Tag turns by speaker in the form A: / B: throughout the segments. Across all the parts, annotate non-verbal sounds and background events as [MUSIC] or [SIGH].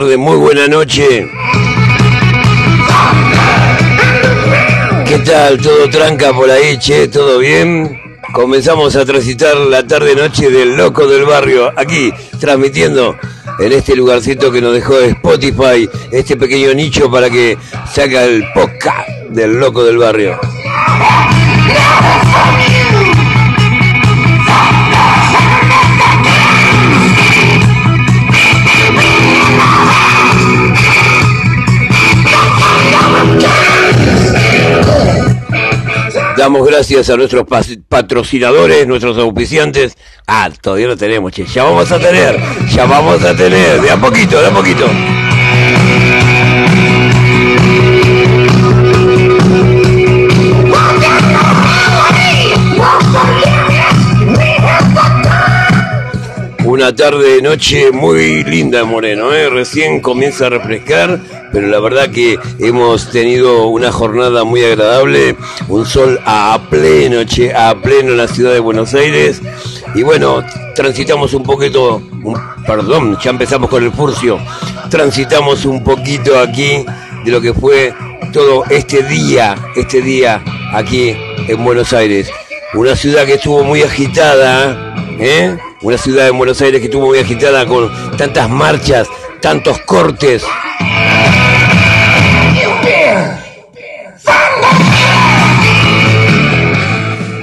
A: muy buena noche. ¿Qué tal? ¿Todo tranca por ahí, che? ¿Todo bien? Comenzamos a transitar la tarde-noche del loco del barrio, aquí, transmitiendo en este lugarcito que nos dejó Spotify, este pequeño nicho para que saca el podcast del loco del barrio. Damos gracias a nuestros patrocinadores, nuestros auspiciantes. Ah, todavía no tenemos, che. Ya vamos a tener, ya vamos a tener, de a poquito, de a poquito. Una tarde, noche muy linda Moreno, ¿eh? recién comienza a refrescar, pero la verdad que hemos tenido una jornada muy agradable, un sol a pleno, a pleno en la ciudad de Buenos Aires, y bueno, transitamos un poquito, perdón, ya empezamos con el furcio, transitamos un poquito aquí de lo que fue todo este día, este día aquí en Buenos Aires. Una ciudad que estuvo muy agitada, ¿eh? Una ciudad de Buenos Aires que estuvo muy agitada con tantas marchas, tantos cortes.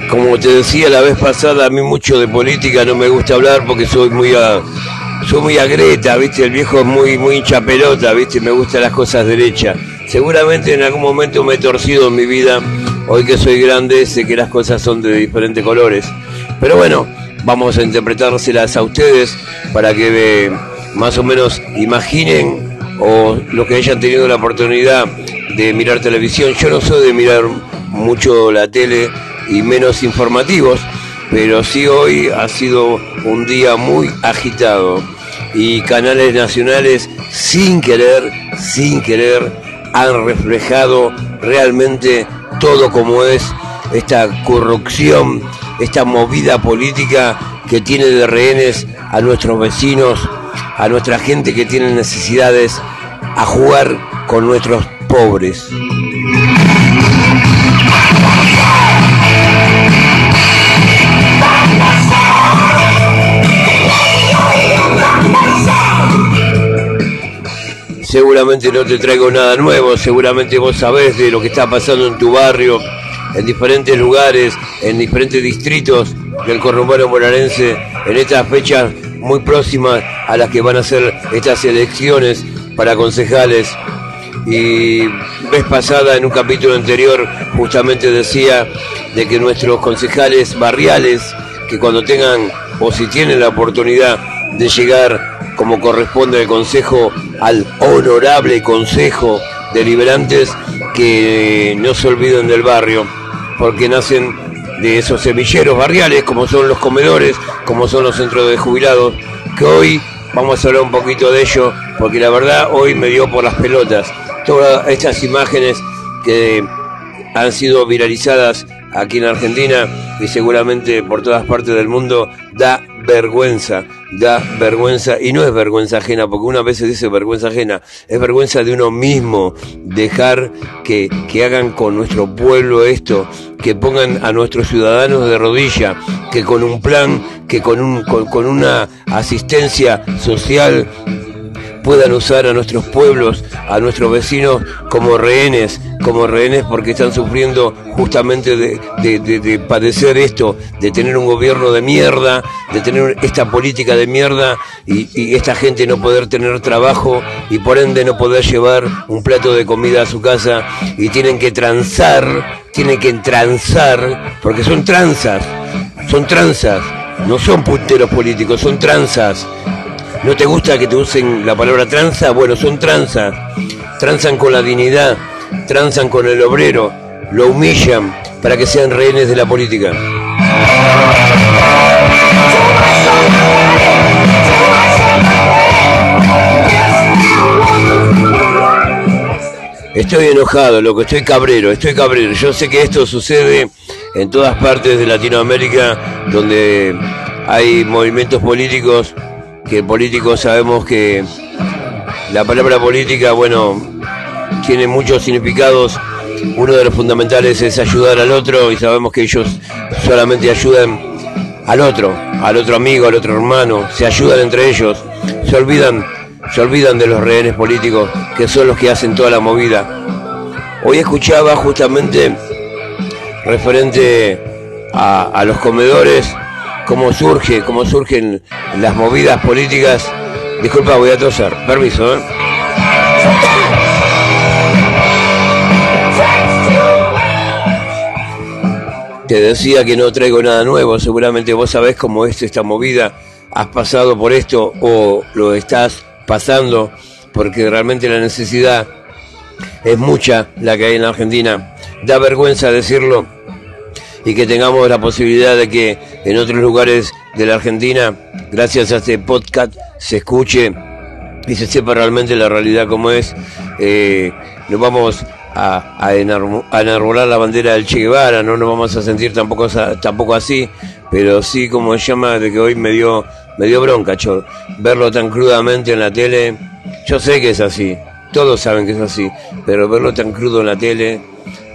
A: Como te decía la vez pasada, a mí mucho de política no me gusta hablar porque soy muy a, soy muy agreta, ¿viste? El viejo es muy muy hincha pelota, ¿viste? Me gustan las cosas derechas. Seguramente en algún momento me he torcido en mi vida. Hoy que soy grande sé que las cosas son de diferentes colores. Pero bueno, vamos a interpretárselas a ustedes para que eh, más o menos imaginen o los que hayan tenido la oportunidad de mirar televisión. Yo no soy de mirar mucho la tele y menos informativos, pero sí hoy ha sido un día muy agitado y canales nacionales sin querer, sin querer, han reflejado realmente todo como es esta corrupción esta movida política que tiene de rehenes a nuestros vecinos, a nuestra gente que tiene necesidades, a jugar con nuestros pobres. Seguramente no te traigo nada nuevo, seguramente vos sabés de lo que está pasando en tu barrio, en diferentes lugares, en diferentes distritos del conurbano morarense, en estas fechas muy próximas a las que van a ser estas elecciones para concejales. Y vez pasada, en un capítulo anterior, justamente decía de que nuestros concejales barriales, que cuando tengan o si tienen la oportunidad de llegar como corresponde al consejo, al honorable consejo deliberantes, que no se olviden del barrio porque nacen de esos semilleros barriales, como son los comedores, como son los centros de jubilados, que hoy vamos a hablar un poquito de ello, porque la verdad hoy me dio por las pelotas. Todas estas imágenes que han sido viralizadas aquí en Argentina y seguramente por todas partes del mundo, da vergüenza, da vergüenza y no es vergüenza ajena, porque una vez se dice vergüenza ajena, es vergüenza de uno mismo dejar que, que hagan con nuestro pueblo esto, que pongan a nuestros ciudadanos de rodilla, que con un plan, que con, un, con, con una asistencia social puedan usar a nuestros pueblos, a nuestros vecinos como rehenes, como rehenes porque están sufriendo justamente de, padecer esto, de tener un gobierno de mierda, de tener esta política de mierda y, y, esta gente no poder tener trabajo y por ende no poder llevar un plato de comida a su casa y tienen que transar, tienen que transar, porque son tranzas, son tranzas, no son punteros políticos, son tranzas ¿No te gusta que te usen la palabra tranza? Bueno, son tranzas. Tranzan con la dignidad, tranzan con el obrero, lo humillan para que sean rehenes de la política. Estoy enojado, loco, estoy cabrero, estoy cabrero. Yo sé que esto sucede en todas partes de Latinoamérica donde hay movimientos políticos que políticos sabemos que la palabra política, bueno, tiene muchos significados. Uno de los fundamentales es ayudar al otro y sabemos que ellos solamente ayudan al otro, al otro amigo, al otro hermano, se ayudan entre ellos, se olvidan, se olvidan de los rehenes políticos que son los que hacen toda la movida. Hoy escuchaba justamente referente a, los comedores, cómo surge, cómo surgen las movidas políticas. Disculpa, voy a toser, permiso, ¿eh? Te decía que no traigo nada nuevo, seguramente vos sabés cómo es esta movida, has pasado por esto o lo estás pasando, porque realmente la necesidad es mucha la que hay en la Argentina. Da vergüenza decirlo y que tengamos la posibilidad de que en otros lugares de la Argentina, gracias a este podcast, se escuche y se sepa realmente la realidad como es. Eh, nos vamos a, a, enarbolar la bandera del Che Guevara, no nos vamos a sentir tampoco, tampoco así, pero sí como se llama de que hoy me dio, me dio bronca, verlo tan crudamente en la tele, yo sé que es así, todos saben que es así, pero verlo tan crudo en la tele,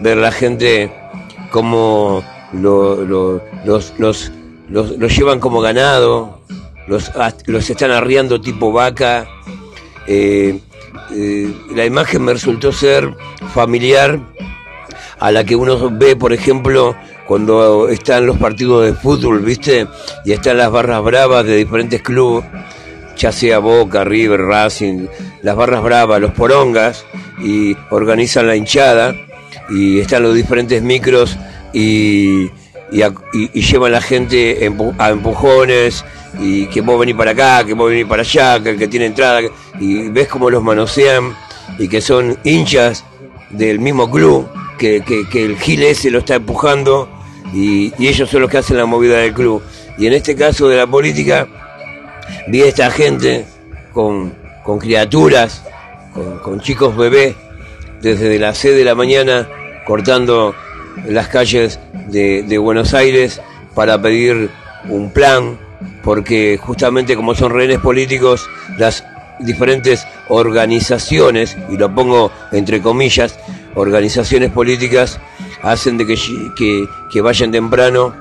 A: ver la gente como lo, los, los, los, llevan como ganado, los, los están arriando tipo vaca. Eh, eh, la imagen me resultó ser familiar a la que uno ve, por ejemplo, cuando están los partidos de fútbol, ¿viste? Y están las barras bravas de diferentes clubes, ya sea Boca, River, Racing, las barras bravas, los porongas, y organizan la hinchada, y están los diferentes micros y, y, llevan a la gente a empujones y que vos venís para acá, que vos venís para allá, que el que tiene entrada, y ves cómo los manosean y que son hinchas del mismo club, que, el Gil ese lo está empujando y, ellos son los que hacen la movida del club. Y en este caso de la política, vi a esta gente con, con criaturas, con, con chicos bebés, desde las 6 de la mañana cortando las calles de, Buenos Aires para pedir un plan, porque justamente como son rehenes políticos, las diferentes organizaciones, y lo pongo entre comillas, organizaciones políticas, hacen de que, que, que vayan temprano.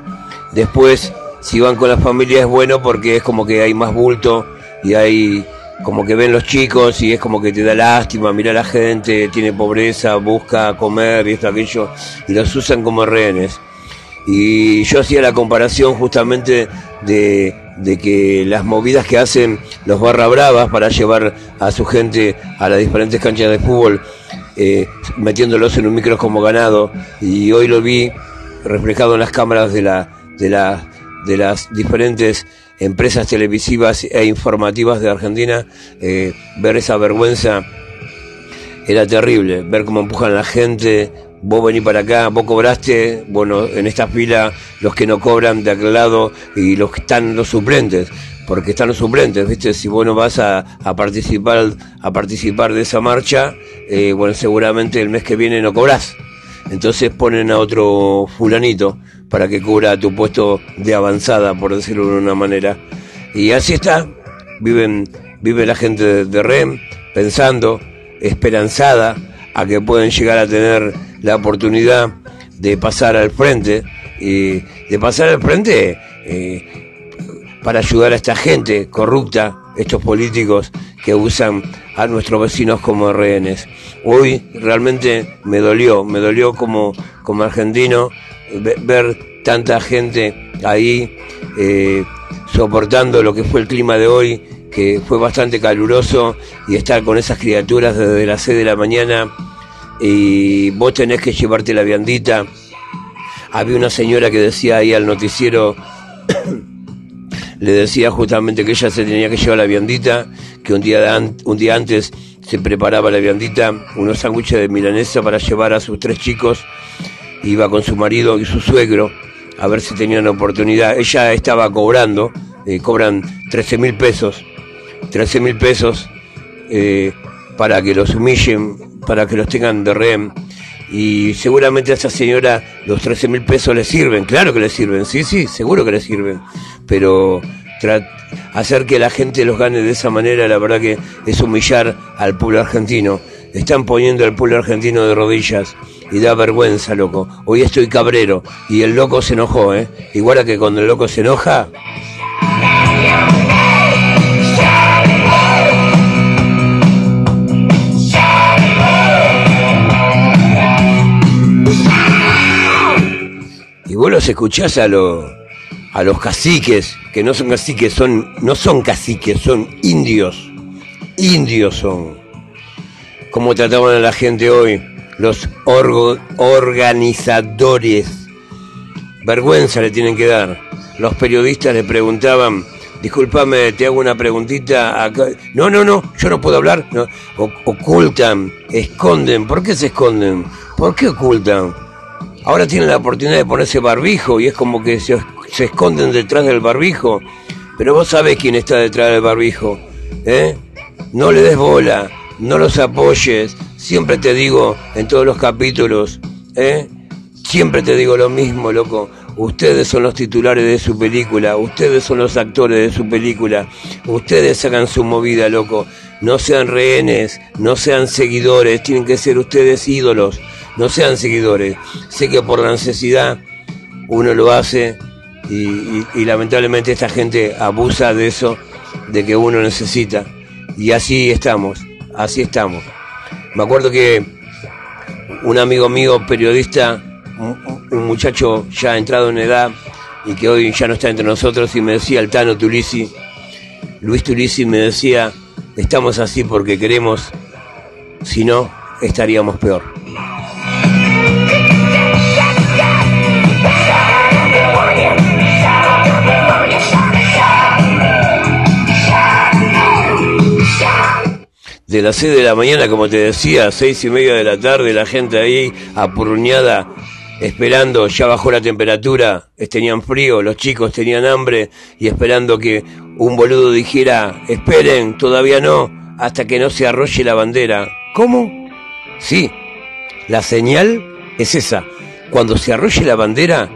A: Después, si van con la familia es bueno porque es como que hay más bulto y hay como que ven los chicos y es como que te da lástima, mira la gente, tiene pobreza, busca comer y esto, aquello, y los usan como rehenes. Y yo hacía la comparación justamente de, de que las movidas que hacen los barra bravas para llevar a su gente a las diferentes canchas de fútbol, eh, metiéndolos en un micro como ganado, y hoy lo vi reflejado en las cámaras de la, de la, de las diferentes empresas televisivas e informativas de Argentina, eh, ver esa vergüenza era terrible, ver cómo empujan a la gente, vos venís para acá, vos cobraste, bueno, en esta fila los que no cobran de aquel lado y los que están los suplentes, porque están los suplentes, ¿viste? Si vos no vas a, participar a participar de esa marcha, eh, bueno, seguramente el mes que viene no cobrás. Entonces ponen a otro fulanito para que cubra tu puesto de avanzada, por decirlo de una manera. Y así está, viven, vive la gente de, de REM pensando, esperanzada a que pueden llegar a tener la oportunidad de pasar al frente y de pasar al frente eh, para ayudar a esta gente corrupta, estos políticos que usan a nuestros vecinos como rehenes. Hoy realmente me dolió, me dolió como, como argentino ver tanta gente ahí eh, soportando lo que fue el clima de hoy, que fue bastante caluroso, y estar con esas criaturas desde las 6 de la mañana, y vos tenés que llevarte la viandita. Había una señora que decía ahí al noticiero, [COUGHS] le decía justamente que ella se tenía que llevar la viandita, que un día, un día antes se preparaba la viandita, unos sándwiches de milanesa para llevar a sus tres chicos, iba con su marido y su suegro a ver si tenían oportunidad. Ella estaba cobrando, eh, cobran 13 mil pesos, 13 mil pesos eh, para que los humillen, para que los tengan de rehén. Y seguramente a esa señora los 13 mil pesos le sirven, claro que le sirven, sí, sí, seguro que le sirven. Pero hacer que la gente los gane de esa manera, la verdad que es humillar al pueblo argentino. Están poniendo al pueblo argentino de rodillas y da vergüenza, loco. Hoy estoy cabrero y el loco se enojó, ¿eh? Igual a que cuando el loco se enoja... Y vos los escuchás a, los a los caciques, que no son caciques, son, no son caciques, son indios. Indios son. ¿Cómo trataban a la gente hoy? Los organizadores. Vergüenza le tienen que dar. Los periodistas le preguntaban, discúlpame, te hago una preguntita. Acá. No, no, no, yo no puedo hablar. ocultan, esconden. ¿Por qué se esconden? ¿Por qué ocultan? Ahora tienen la oportunidad de ponerse barbijo y es como que se, esconden detrás del barbijo. Pero vos sabés quién está detrás del barbijo. ¿eh? No le des bola, no los apoyes. Siempre te digo en todos los capítulos, ¿eh? siempre te digo lo mismo, loco. Ustedes son los titulares de su película, ustedes son los actores de su película, ustedes hagan su movida, loco. No sean rehenes, no sean seguidores, tienen que ser ustedes ídolos no sean seguidores. Sé que por la necesidad uno lo hace y, lamentablemente esta gente abusa de eso, de que uno necesita. Y así estamos, así estamos. Me acuerdo que un amigo mío, periodista, un, muchacho ya entrado en edad y que hoy ya no está entre nosotros, y me decía el Tano Tulisi, Luis Tulisi me decía, estamos así porque queremos, si no, estaríamos peor. De las 6 de la mañana, como te decía, seis y media de la tarde, la gente ahí apurruñada, esperando, ya bajó la temperatura, tenían frío, los chicos tenían hambre y esperando que un boludo dijera, esperen, todavía no, hasta que no se arrolle la bandera. ¿Cómo? Sí, la señal es esa. Cuando se arrolle la bandera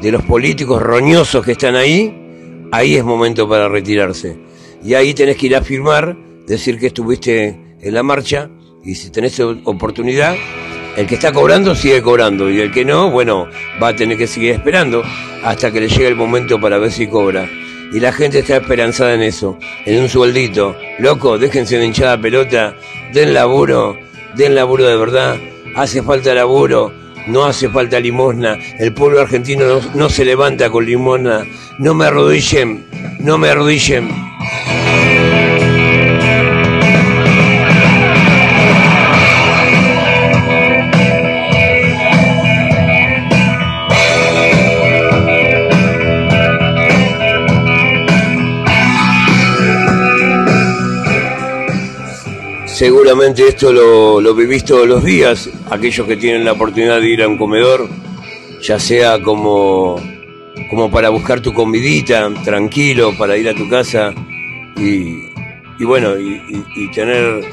A: de los políticos roñosos que están ahí, ahí es momento para retirarse. Y ahí tenés que ir a firmar decir que estuviste en la marcha y si tenés oportunidad, el que está cobrando sigue cobrando y el que no, bueno, va a tener que seguir esperando hasta que le llegue el momento para ver si cobra. Y la gente está esperanzada en eso, en un sueldito. Loco, déjense de hinchada pelota, den laburo, den laburo de verdad, hace falta laburo, no hace falta limosna, el pueblo argentino no, no se levanta con limosna, no me arrodillen, no me arrodillen. Seguramente esto lo, lo vivís todos los días, aquellos que tienen la oportunidad de ir a un comedor, ya sea como, como para buscar tu comidita, tranquilo, para ir a tu casa y, bueno, y, tener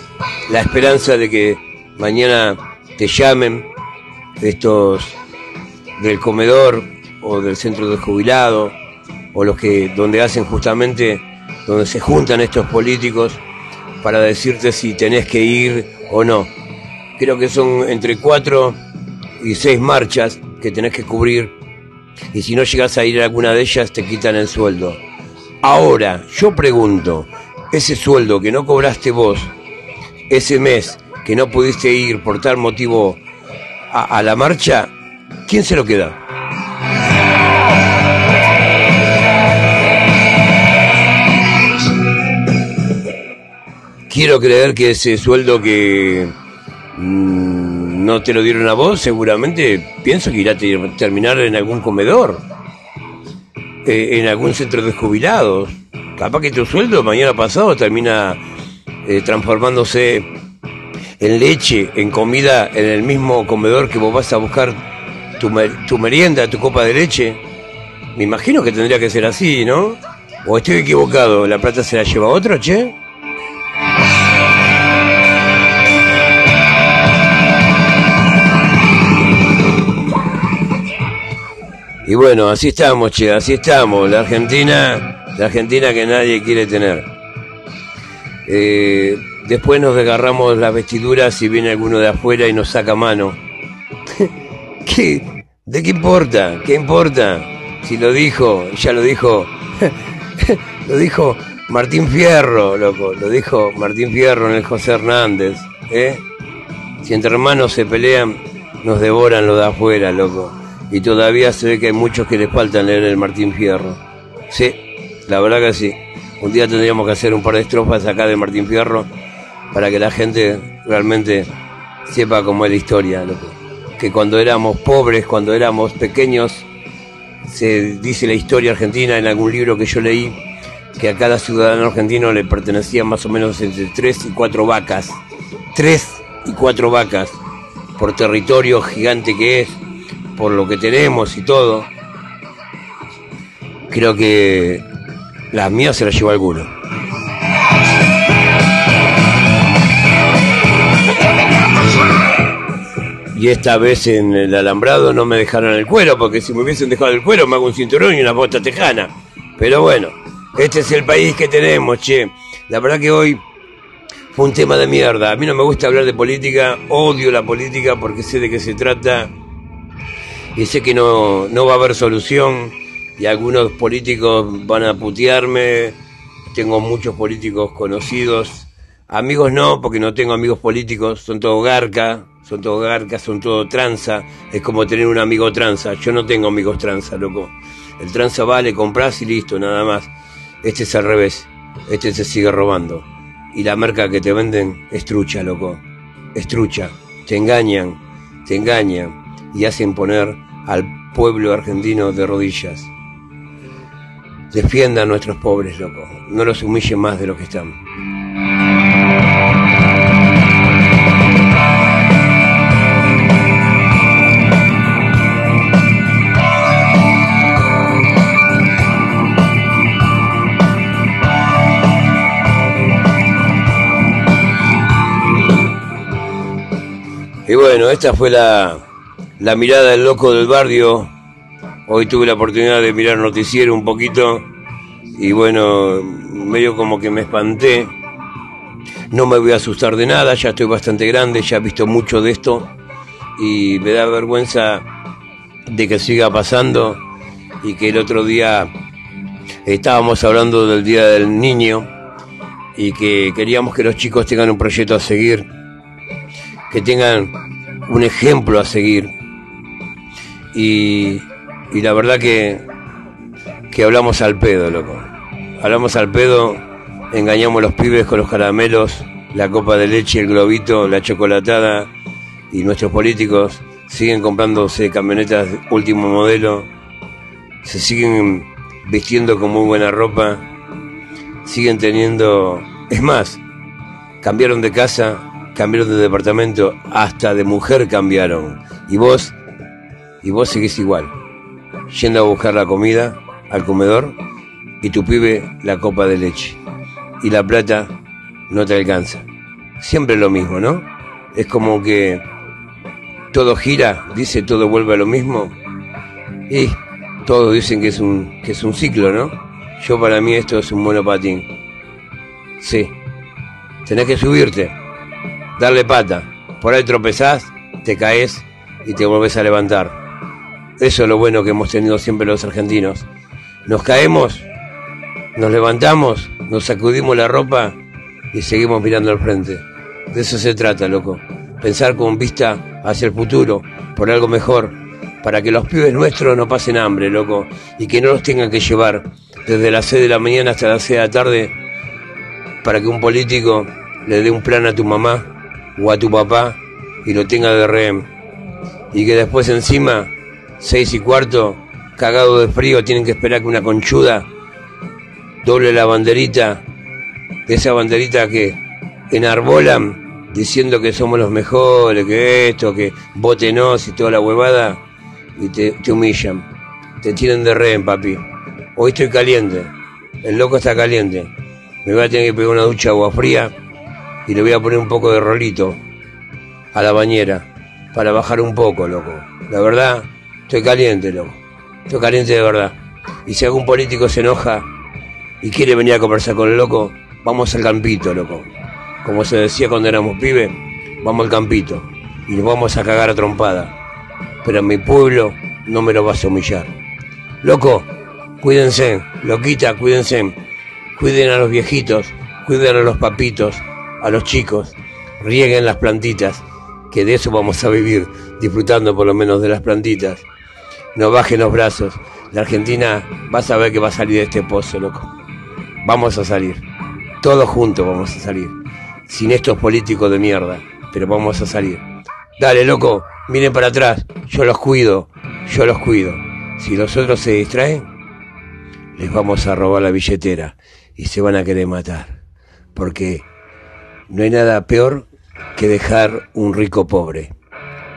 A: la esperanza de que mañana te llamen estos del comedor o del centro de jubilado o los que donde hacen justamente donde se juntan estos políticos para decirte si tenés que ir o no. Creo que son entre cuatro y seis marchas que tenés que cubrir y si no llegas a ir a alguna de ellas te quitan el sueldo. Ahora, yo pregunto, ese sueldo que no cobraste vos, ese mes que no pudiste ir por tal motivo a, a la marcha, ¿quién se lo queda? Quiero creer que ese sueldo que mm, no te lo dieron a vos, seguramente pienso que irá a terminar en algún comedor, eh, en algún centro de jubilados. Capaz que tu sueldo mañana pasado termina eh, transformándose en leche, en comida, en el mismo comedor que vos vas a buscar tu, tu merienda, tu copa de leche. Me imagino que tendría que ser así, ¿no? ¿O estoy equivocado? ¿La plata se la lleva otro, che? Y bueno, así estamos, che, así estamos. La Argentina La Argentina que nadie quiere tener. Eh, después nos desgarramos las vestiduras y viene alguno de afuera y nos saca mano. [LAUGHS] ¿Qué? ¿De qué importa? ¿Qué importa? Si lo dijo, ya lo dijo, [LAUGHS] lo dijo Martín Fierro, loco, lo dijo Martín Fierro en el José Hernández, ¿eh? Si entre hermanos se pelean, nos devoran lo de afuera, loco. Y todavía se ve que hay muchos que les faltan leer el Martín Fierro. Sí, la verdad que sí. Un día tendríamos que hacer un par de estrofas acá de Martín Fierro para que la gente realmente sepa cómo es la historia. Que cuando éramos pobres, cuando éramos pequeños, se dice la historia argentina en algún libro que yo leí, que a cada ciudadano argentino le pertenecían más o menos entre tres y cuatro vacas. Tres y cuatro vacas por territorio gigante que es, por lo que tenemos y todo. Creo que las mías se las llevó alguno. Y esta vez en el alambrado no me dejaron el cuero, porque si me hubiesen dejado el cuero me hago un cinturón y una bota tejana. Pero bueno, este es el país que tenemos, che. La verdad que hoy fue un tema de mierda. A mí no me gusta hablar de política, odio la política porque sé de qué se trata y sé que no, no va a haber solución y algunos políticos van a putearme. Tengo muchos políticos conocidos. Amigos no, porque no tengo amigos políticos, son todo garca, son todo garca, son todo tranza. Es como tener un amigo tranza. Yo no tengo amigos tranza, loco. El tranza vale, compras y listo, nada más. Este es al revés. Este se sigue robando. Y la marca que te venden es trucha, loco. Es trucha. Te engañan, te engañan y hacen poner al pueblo argentino de rodillas. Defiendan a nuestros pobres, loco. No los humillen más de lo que están. Y bueno, esta fue la, la mirada del loco del barrio. Hoy tuve la oportunidad de mirar noticiero un poquito y bueno, medio como que me espanté. No me voy a asustar de nada, ya estoy bastante grande, ya he visto mucho de esto y me da vergüenza de que siga pasando y que el otro día estábamos hablando del Día del Niño y que queríamos que los chicos tengan un proyecto a seguir que tengan un ejemplo a seguir. Y, y la verdad que, que hablamos al pedo, loco. Hablamos al pedo, engañamos a los pibes con los caramelos, la copa de leche, el globito, la chocolatada, y nuestros políticos siguen comprándose camionetas último modelo, se siguen vistiendo con muy buena ropa, siguen teniendo... Es más, cambiaron de casa, cambiaron de departamento, hasta de mujer cambiaron. Y vos, y vos seguís igual, yendo a buscar la comida al comedor y tu pibe la copa de leche. Y la plata no te alcanza. Siempre lo mismo, ¿no? Es como que todo gira, dice todo vuelve a lo mismo. Y todos dicen que es un, que es un ciclo, ¿no? Yo para mí esto es un monopatín. Sí. Tenés que subirte darle pata. Por ahí tropezás, te caes y te volvés a levantar. Eso es lo bueno que hemos tenido siempre los argentinos. Nos caemos, nos levantamos, nos sacudimos la ropa y seguimos mirando al frente. De eso se trata, loco. Pensar con vista hacia el futuro, por algo mejor, para que los pibes nuestros no pasen hambre, loco, y que no los tengan que llevar desde las 6 de la mañana hasta las 6 de la tarde para que un político le dé un plan a tu mamá o a tu papá y lo tenga de rehén. Y que después encima, seis y cuarto, cagado de frío, tienen que esperar que una conchuda doble la banderita, esa banderita que enarbolan diciendo que somos los mejores, que esto, que votenos y toda la huevada, y te, humillan. Te tienen de rehén, papi. Hoy estoy caliente. El loco está caliente. Me voy a tener que pegar una ducha de agua fría y le voy a poner un poco de rolito a la bañera para bajar un poco, loco. La verdad, estoy caliente, loco. Estoy caliente de verdad. Y si algún político se enoja, y quiere venir a conversar con el loco, vamos al campito, loco. Como se decía cuando éramos pibes, vamos al campito y nos vamos a cagar a trompada. Pero mi pueblo no me lo vas a humillar. Loco, cuídense, loquita, cuídense. Cuiden a los viejitos, cuiden a los papitos, a los chicos. Rieguen las plantitas, que de eso vamos a vivir, disfrutando por lo menos de las plantitas. No bajen los brazos. La Argentina va a saber que va a salir de este pozo, loco. Vamos a salir. Todos juntos vamos a salir. Sin estos políticos de mierda. Pero vamos a salir. Dale, loco, miren para atrás. Yo los cuido. Yo los cuido. Si los otros se distraen, les vamos a robar la billetera y se van a querer matar. Porque no hay nada peor que dejar un rico pobre.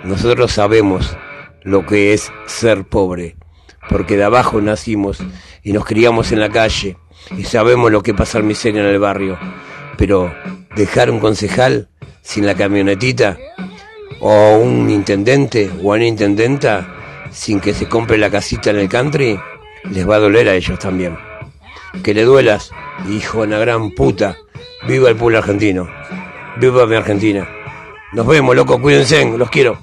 A: Nosotros sabemos lo que es ser pobre, porque de abajo nacimos y nos criamos en la calle y sabemos lo que pasa pasar miseria en el barrio. Pero dejar un concejal sin la camionetita o un intendente o una intendenta sin que se compre la casita en el country, les va a doler a ellos también. Que le duelas, hijo de una gran puta. Viva el pueblo argentino. Viva mi Argentina. Nos vemos, loco, cuídense, los quiero.